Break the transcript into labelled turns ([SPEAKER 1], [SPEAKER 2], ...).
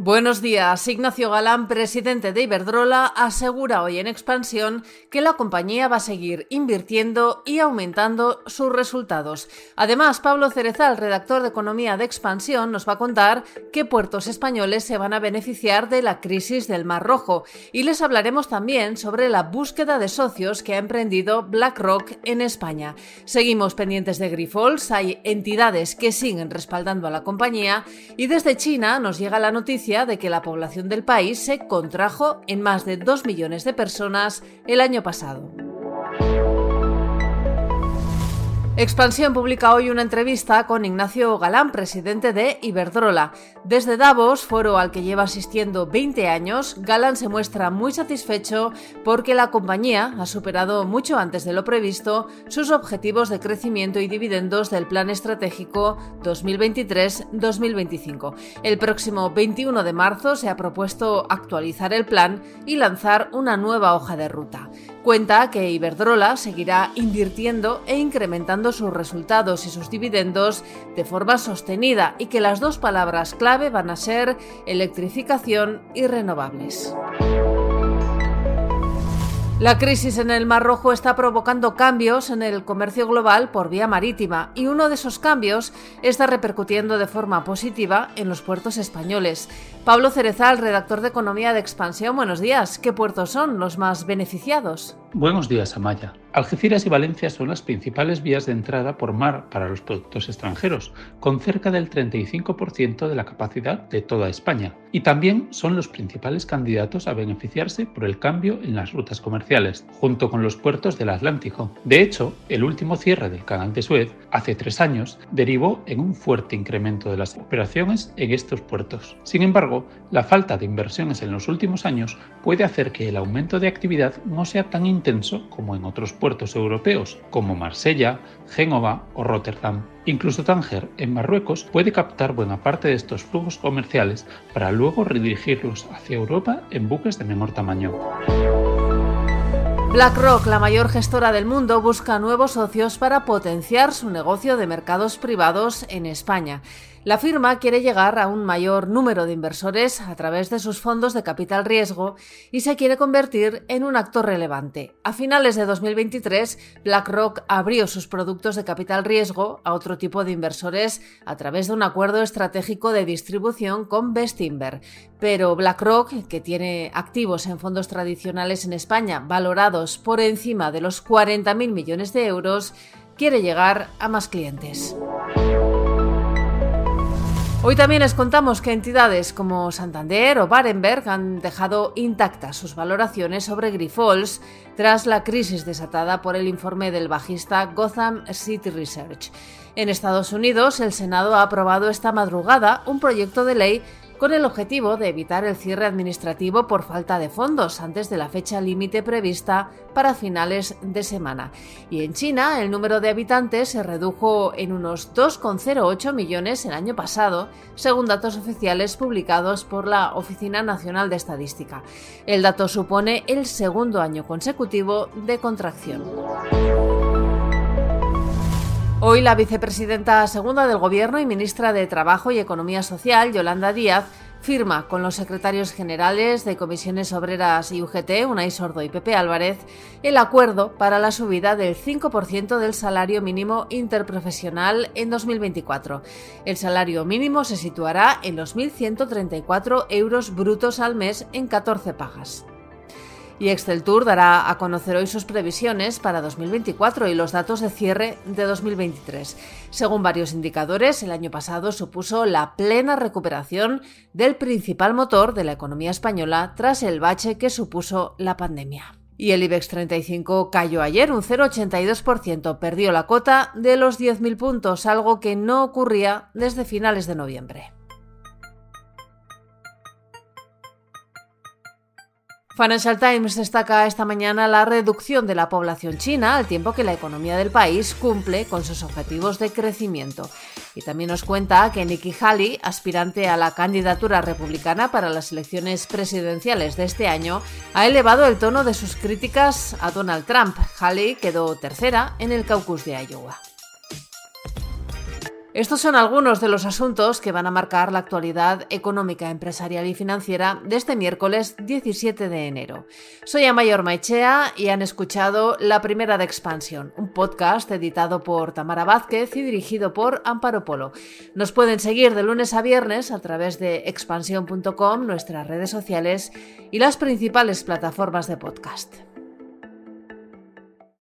[SPEAKER 1] Buenos días. Ignacio Galán, presidente de Iberdrola, asegura hoy en Expansión que la compañía va a seguir invirtiendo y aumentando sus resultados. Además, Pablo Cerezal, redactor de Economía de Expansión, nos va a contar qué puertos españoles se van a beneficiar de la crisis del Mar Rojo. Y les hablaremos también sobre la búsqueda de socios que ha emprendido BlackRock en España. Seguimos pendientes de Grifols. Hay entidades que siguen respaldando a la compañía. Y desde China nos llega la noticia de que la población del país se contrajo en más de 2 millones de personas el año pasado. Expansión publica hoy una entrevista con Ignacio Galán, presidente de Iberdrola. Desde Davos, foro al que lleva asistiendo 20 años, Galán se muestra muy satisfecho porque la compañía ha superado mucho antes de lo previsto sus objetivos de crecimiento y dividendos del Plan Estratégico 2023-2025. El próximo 21 de marzo se ha propuesto actualizar el plan y lanzar una nueva hoja de ruta. Cuenta que Iberdrola seguirá invirtiendo e incrementando sus resultados y sus dividendos de forma sostenida y que las dos palabras clave van a ser electrificación y renovables. La crisis en el Mar Rojo está provocando cambios en el comercio global por vía marítima y uno de esos cambios está repercutiendo de forma positiva en los puertos españoles. Pablo Cerezal, redactor de Economía de Expansión, buenos días. ¿Qué puertos son los más beneficiados?
[SPEAKER 2] Buenos días, Amaya. Algeciras y Valencia son las principales vías de entrada por mar para los productos extranjeros, con cerca del 35% de la capacidad de toda España, y también son los principales candidatos a beneficiarse por el cambio en las rutas comerciales, junto con los puertos del Atlántico. De hecho, el último cierre del canal de Suez, hace tres años, derivó en un fuerte incremento de las operaciones en estos puertos. Sin embargo, la falta de inversiones en los últimos años puede hacer que el aumento de actividad no sea tan intenso como en otros puertos europeos, como Marsella, Génova o Rotterdam. Incluso Tánger, en Marruecos, puede captar buena parte de estos flujos comerciales para luego redirigirlos hacia Europa en buques de menor tamaño.
[SPEAKER 1] BlackRock, la mayor gestora del mundo, busca nuevos socios para potenciar su negocio de mercados privados en España. La firma quiere llegar a un mayor número de inversores a través de sus fondos de capital riesgo y se quiere convertir en un actor relevante. A finales de 2023, BlackRock abrió sus productos de capital riesgo a otro tipo de inversores a través de un acuerdo estratégico de distribución con Bestinver. Pero BlackRock, que tiene activos en fondos tradicionales en España valorados por encima de los 40.000 millones de euros, quiere llegar a más clientes. Hoy también les contamos que entidades como Santander o Barenberg han dejado intactas sus valoraciones sobre Grifols tras la crisis desatada por el informe del bajista Gotham City Research. En Estados Unidos, el Senado ha aprobado esta madrugada un proyecto de ley con el objetivo de evitar el cierre administrativo por falta de fondos antes de la fecha límite prevista para finales de semana. Y en China, el número de habitantes se redujo en unos 2,08 millones el año pasado, según datos oficiales publicados por la Oficina Nacional de Estadística. El dato supone el segundo año consecutivo de contracción. Hoy la vicepresidenta segunda del Gobierno y ministra de Trabajo y Economía Social, Yolanda Díaz, firma con los secretarios generales de Comisiones Obreras y UGT, Unai Sordo y Pepe Álvarez, el acuerdo para la subida del 5% del salario mínimo interprofesional en 2024. El salario mínimo se situará en los 1.134 euros brutos al mes en 14 pagas. Y Tour dará a conocer hoy sus previsiones para 2024 y los datos de cierre de 2023. Según varios indicadores, el año pasado supuso la plena recuperación del principal motor de la economía española tras el bache que supuso la pandemia. Y el IBEX 35 cayó ayer un 0,82%, perdió la cota de los 10.000 puntos, algo que no ocurría desde finales de noviembre. Financial Times destaca esta mañana la reducción de la población china al tiempo que la economía del país cumple con sus objetivos de crecimiento. Y también nos cuenta que Nikki Haley, aspirante a la candidatura republicana para las elecciones presidenciales de este año, ha elevado el tono de sus críticas a Donald Trump. Haley quedó tercera en el caucus de Iowa. Estos son algunos de los asuntos que van a marcar la actualidad económica, empresarial y financiera de este miércoles 17 de enero. Soy Amayor Maichea y han escuchado La Primera de Expansión, un podcast editado por Tamara Vázquez y dirigido por Amparo Polo. Nos pueden seguir de lunes a viernes a través de expansión.com, nuestras redes sociales y las principales plataformas de podcast.